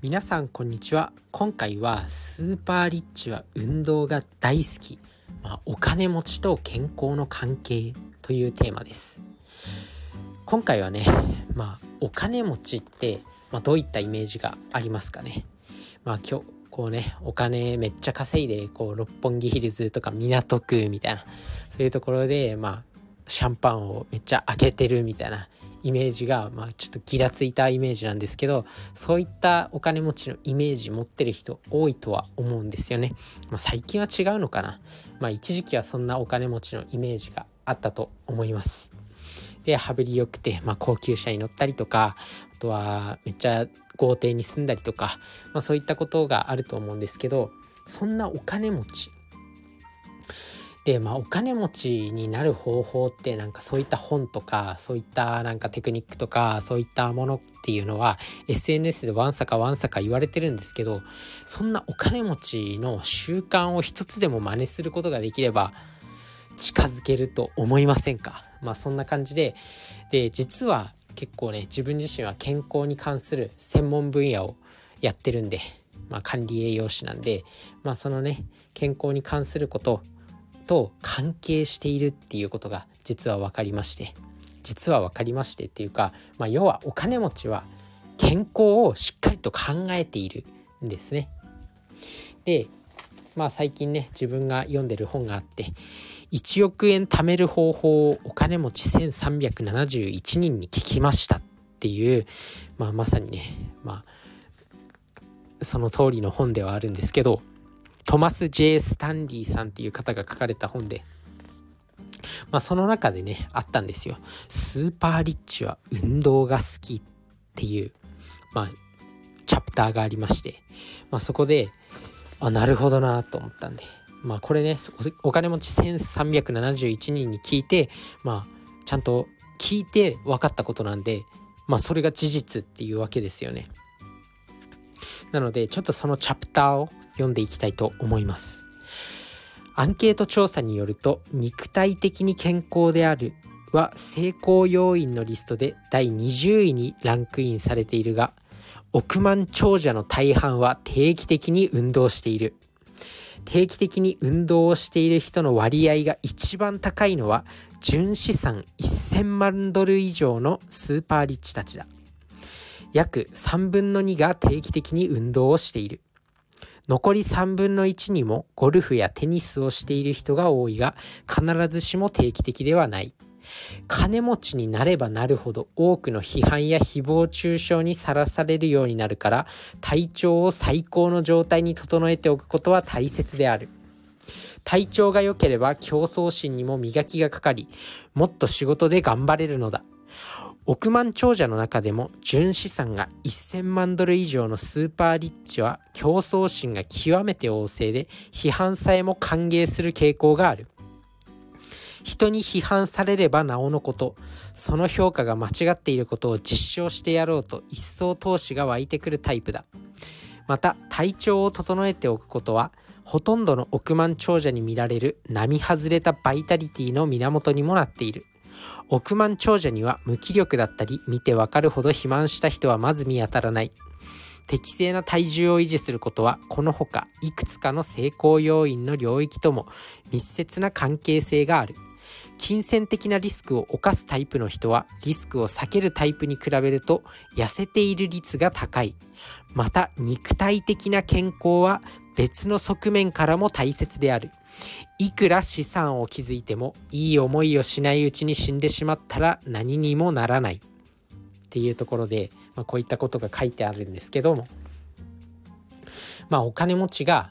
皆さんこんにちは。今回はスーパーリッチは運動が大好き、まあ、お金持ちと健康の関係というテーマです。今回はねまあお金持ちって、まあ、どういったイメージがありますかね。まあ今日こうねお金めっちゃ稼いでこう六本木ヒルズとか港区みたいなそういうところでまあシャンパンをめっちゃ開けてるみたいなイメージが、まあ、ちょっとギラついたイメージなんですけどそういったお金持ちのイメージ持ってる人多いとは思うんですよね、まあ、最近は違うのかな、まあ、一時期はそんなお金持ちのイメージがあったと思います。で羽振りよくて、まあ、高級車に乗ったりとかあとはめっちゃ豪邸に住んだりとか、まあ、そういったことがあると思うんですけどそんなお金持ちでまあお金持ちになる方法ってなんかそういった本とかそういったなんかテクニックとかそういったものっていうのは SNS でわんさかわんさか言われてるんですけどそんなお金持ちの習慣を一つでも真似することができれば近づけると思いませんか？まあそんな感じでで実は結構ね自分自身は健康に関する専門分野をやってるんで、まあ、管理栄養士なんで、まあ、そのね健康に関することと関係しているっていうことが実は分かりまして実は分かりましてっていうか、まあ、要はお金持ちは健康をしっかりと考えているんですね。でまあ最近ね自分が読んでる本があって1億円貯める方法をお金持ち1371人に聞きましたっていう、まあ、まさにねまあその通りの本ではあるんですけどトマス・ジェイ・スタンリーさんっていう方が書かれた本で、まあ、その中でねあったんですよ。スーパーリッチは運動が好きっていう、まあ、チャプターがありまして、まあ、そこであなるほどなと思ったんでまあこれねお金持ち1371人に聞いてまあちゃんと聞いて分かったことなんでまあそれが事実っていうわけですよね。なのでちょっとそのチャプターを読んでいきたいと思います。アンケート調査によると肉体的に健康であるは成功要因のリストで第20位にランクインされているが億万長者の大半は定期的に運動している。定期的に運動をしている人の割合が一番高いのは純資産1000万ドル以上のスーパーリッチたちだ。約3分の2が定期的に運動をしている。残り3分の1にもゴルフやテニスをしている人が多いが必ずしも定期的ではない。金持ちになればなるほど多くの批判や誹謗中傷にさらされるようになるから体調を最高の状態に整えておくことは大切である。体調が良ければ競争心にも磨きがかかりもっと仕事で頑張れるのだ。億万長者の中でも純資産が1000万ドル以上のスーパーリッチは競争心が極めて旺盛で批判さえも歓迎する傾向がある。人に批判されればなおのことその評価が間違っていることを実証してやろうと一層投資が湧いてくるタイプだ。また体調を整えておくことはほとんどの億万長者に見られる並外れたバイタリティの源にもなっている。億万長者には無気力だったり見てわかるほど肥満した人はまず見当たらない。適正な体重を維持することはこのほかいくつかの成功要因の領域とも密接な関係性がある。金銭的なリスクを冒すタイプの人はリスクを避けるタイプに比べると痩せている率が高い。また肉体的な健康は別の側面からも大切である。いくら資産を築いてもいい思いをしないうちに死んでしまったら何にもならない。っていうところで、まあ、こういったことが書いてあるんですけども。まあお金持ちが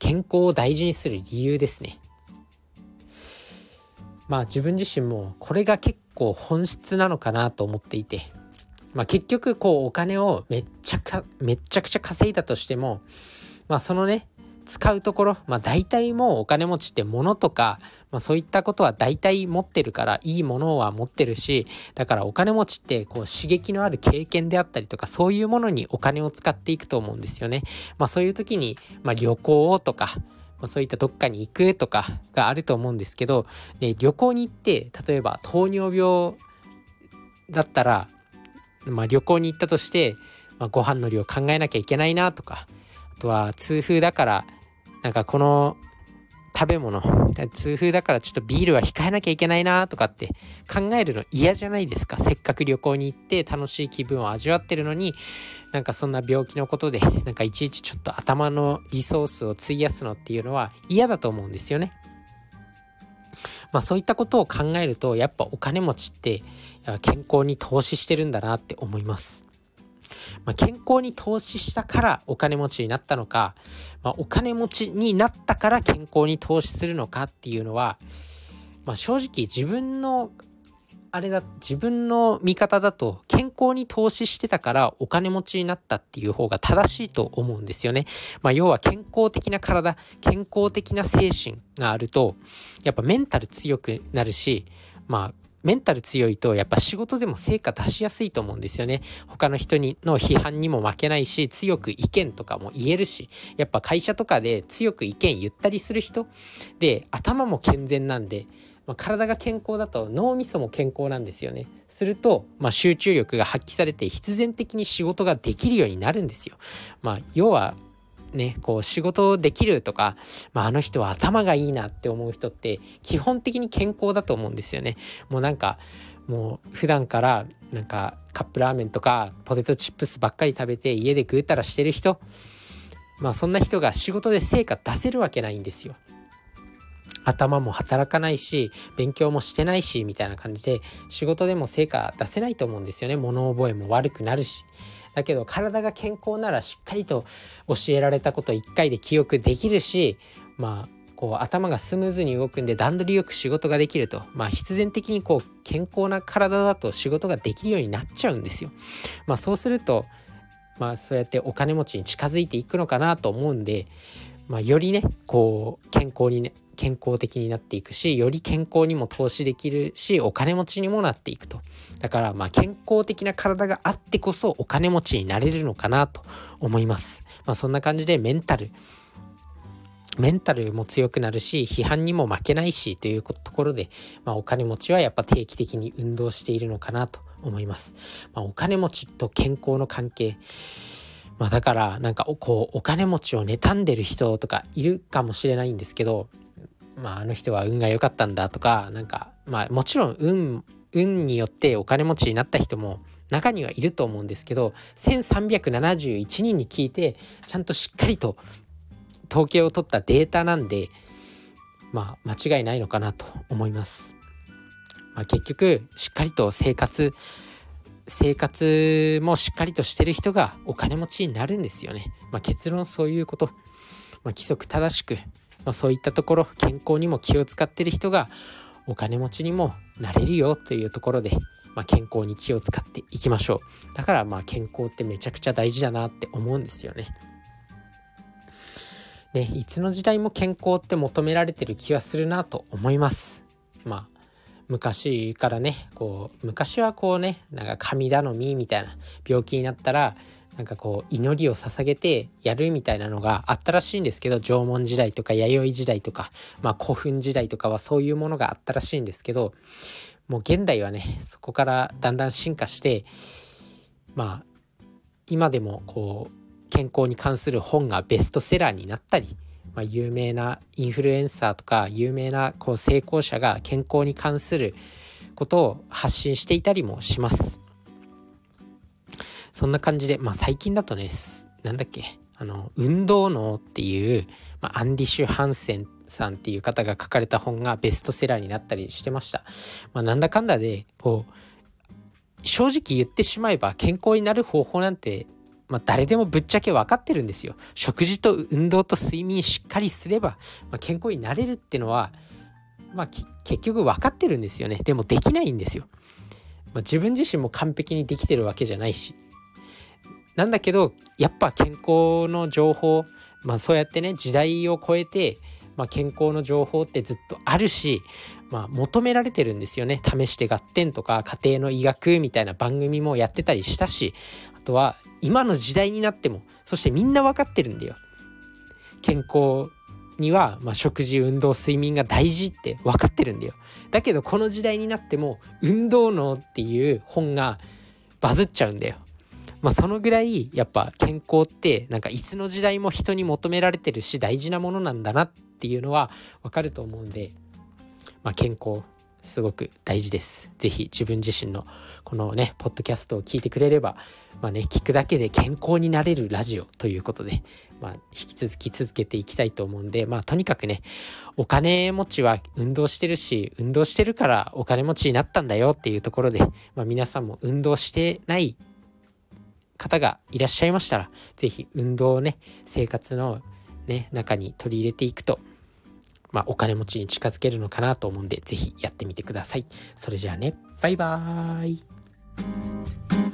健康を大事にする理由ですね。まあ自分自身もこれが結構本質なのかなと思っていて、まあ、結局こうお金をめっちゃかめっちゃくちゃ稼いだとしてもまあそのね使うところ、まあ、大体もうお金持ちって物とか、まあ、そういったことは大体持ってるからいいものは持ってるしだからお金持ちってこう刺激のある経験であったりとかそういうものにお金を使っていくと思うんですよね。まあ、そういう時に、まあ、旅行とかまそういったどっかに行くとかがあると思うんですけどで旅行に行って例えば糖尿病だったら、まあ、旅行に行ったとしてまあ、ご飯の量考えなきゃいけないなとかあとは痛風だからなんかこの食べ物痛風だからちょっとビールは控えなきゃいけないなとかって考えるの嫌じゃないですか？せっかく旅行に行って楽しい気分を味わってるのになんかそんな病気のことでなんかいちいちちょっと頭のリソースを費やすのっていうのは嫌だと思うんですよね。まあそういったことを考えるとやっぱお金持ちって健康に投資してるんだなって思います。まあ、健康に投資したからお金持ちになったのか、まあ、お金持ちになったから健康に投資するのかっていうのは、まあ、正直自分のあれだ自分の見方だと健康に投資してたからお金持ちになったっていう方が正しいと思うんですよね。まあ、要は健康的な体健康的な精神があるとやっぱメンタル強くなるしまあメンタル強いとやっぱ仕事でも成果出しやすいと思うんですよね。他の人にの批判にも負けないし、強く意見とかも言えるし、やっぱ会社とかで強く意見言ったりする人で、頭も健全なんで、まあ、体が健康だと脳みそも健康なんですよね。すると、まあ、集中力が発揮されて必然的に仕事ができるようになるんですよ。まあ、要はね、こう仕事できるとか、まあ、あの人は頭がいいなって思う人って基本的に健康だと思うんですよね。もうなんかもう普段からなんかカップラーメンとかポテトチップスばっかり食べて家でぐうたらしてる人まあそんな人が仕事で成果出せるわけないんですよ。頭も働かないし勉強もしてないしみたいな感じで仕事でも成果出せないと思うんですよね。物覚えも悪くなるし。だけど体が健康ならしっかりと教えられたこと1回で記憶できるしまあこう頭がスムーズに動くんで段取りよく仕事ができると。まあ必然的にこう健康な体だと仕事ができるようになっちゃうんですよ。まあそうするとまあそうやってお金持ちに近づいていくのかなと思うんで、まあ、よりねこう健康にね健康的になっていくしより健康にも投資できるしお金持ちにもなっていくと。だからまあ健康的な体があってこそお金持ちになれるのかなと思います。まあそんな感じでメンタル。メンタルも強くなるし批判にも負けないしというところで、まあ、お金持ちはやっぱ定期的に運動しているのかなと思います、まあ、お金持ちと健康の関係。まあ、だからなんかこうお金持ちを妬んでる人とかいるかもしれないんですけどまあ、あの人は運が良かったんだとかなんかまあもちろん運運によってお金持ちになった人も中にはいると思うんですけど1371人に聞いてちゃんとしっかりと統計を取ったデータなんでまあ間違いないのかなと思います。まあ、結局しっかりと生活生活もしっかりとしてる人がお金持ちになるんですよね。まあ、結論そういうこと。まあ、規則正しくまあ、そういったところ健康にも気を使ってる人がお金持ちにもなれるよというところで、まあ、健康に気を使っていきましょうだからまあ健康ってめちゃくちゃ大事だなって思うんですよね。ね、いつの時代も健康って求められてる気はするなと思います。まあ昔からねこう昔はこうねなんか神頼みみたいな病気になったらなんかこう祈りを捧げてやるみたいなのがあったらしいんですけど縄文時代とか弥生時代とか、まあ、古墳時代とかはそういうものがあったらしいんですけどもう現代はねそこからだんだん進化してまあ今でもこう健康に関する本がベストセラーになったり、まあ、有名なインフルエンサーとか有名なこう成功者が健康に関することを発信していたりもします。そんな感じで、まあ最近だとね、なんだっけ、あの、運動脳っていう、まあ、アンディシュ・ハンセンさんっていう方が書かれた本がベストセラーになったりしてました。まあ、なんだかんだで、こう、正直言ってしまえば健康になる方法なんて、まあ、誰でもぶっちゃけ分かってるんですよ。食事と運動と睡眠しっかりすれば、まあ、健康になれるってのは、まあ、結局分かってるんですよね。でもできないんですよ。まあ、自分自身も完璧にできてるわけじゃないし。なんだけどやっぱ健康の情報まあそうやってね時代を超えて、まあ、健康の情報ってずっとあるし、まあ、求められてるんですよね。試して合点とか家庭の医学みたいな番組もやってたりしたしあとは今の時代になってもそしてみんな分かってるんだよ。健康には、まあ、食事運動睡眠が大事って分かってるんだよ。だけどこの時代になっても運動脳っていう本がバズっちゃうんだよ。まあ、そのぐらいやっぱ健康ってなんかいつの時代も人に求められてるし大事なものなんだなっていうのはわかると思うんで、まあ、健康すごく大事です。是非自分自身のこのねポッドキャストを聞いてくれればまあね聞くだけで健康になれるラジオということで、まあ、引き続き続けていきたいと思うんでまあとにかくねお金持ちは運動してるし運動してるからお金持ちになったんだよっていうところで、まあ、皆さんも運動してない方がいらっしゃいましたら、是非運動をね、生活のね、中に取り入れていくと、まあ、お金持ちに近づけるのかなと思うんで、是非やってみてください。それじゃあね、バイバーイ。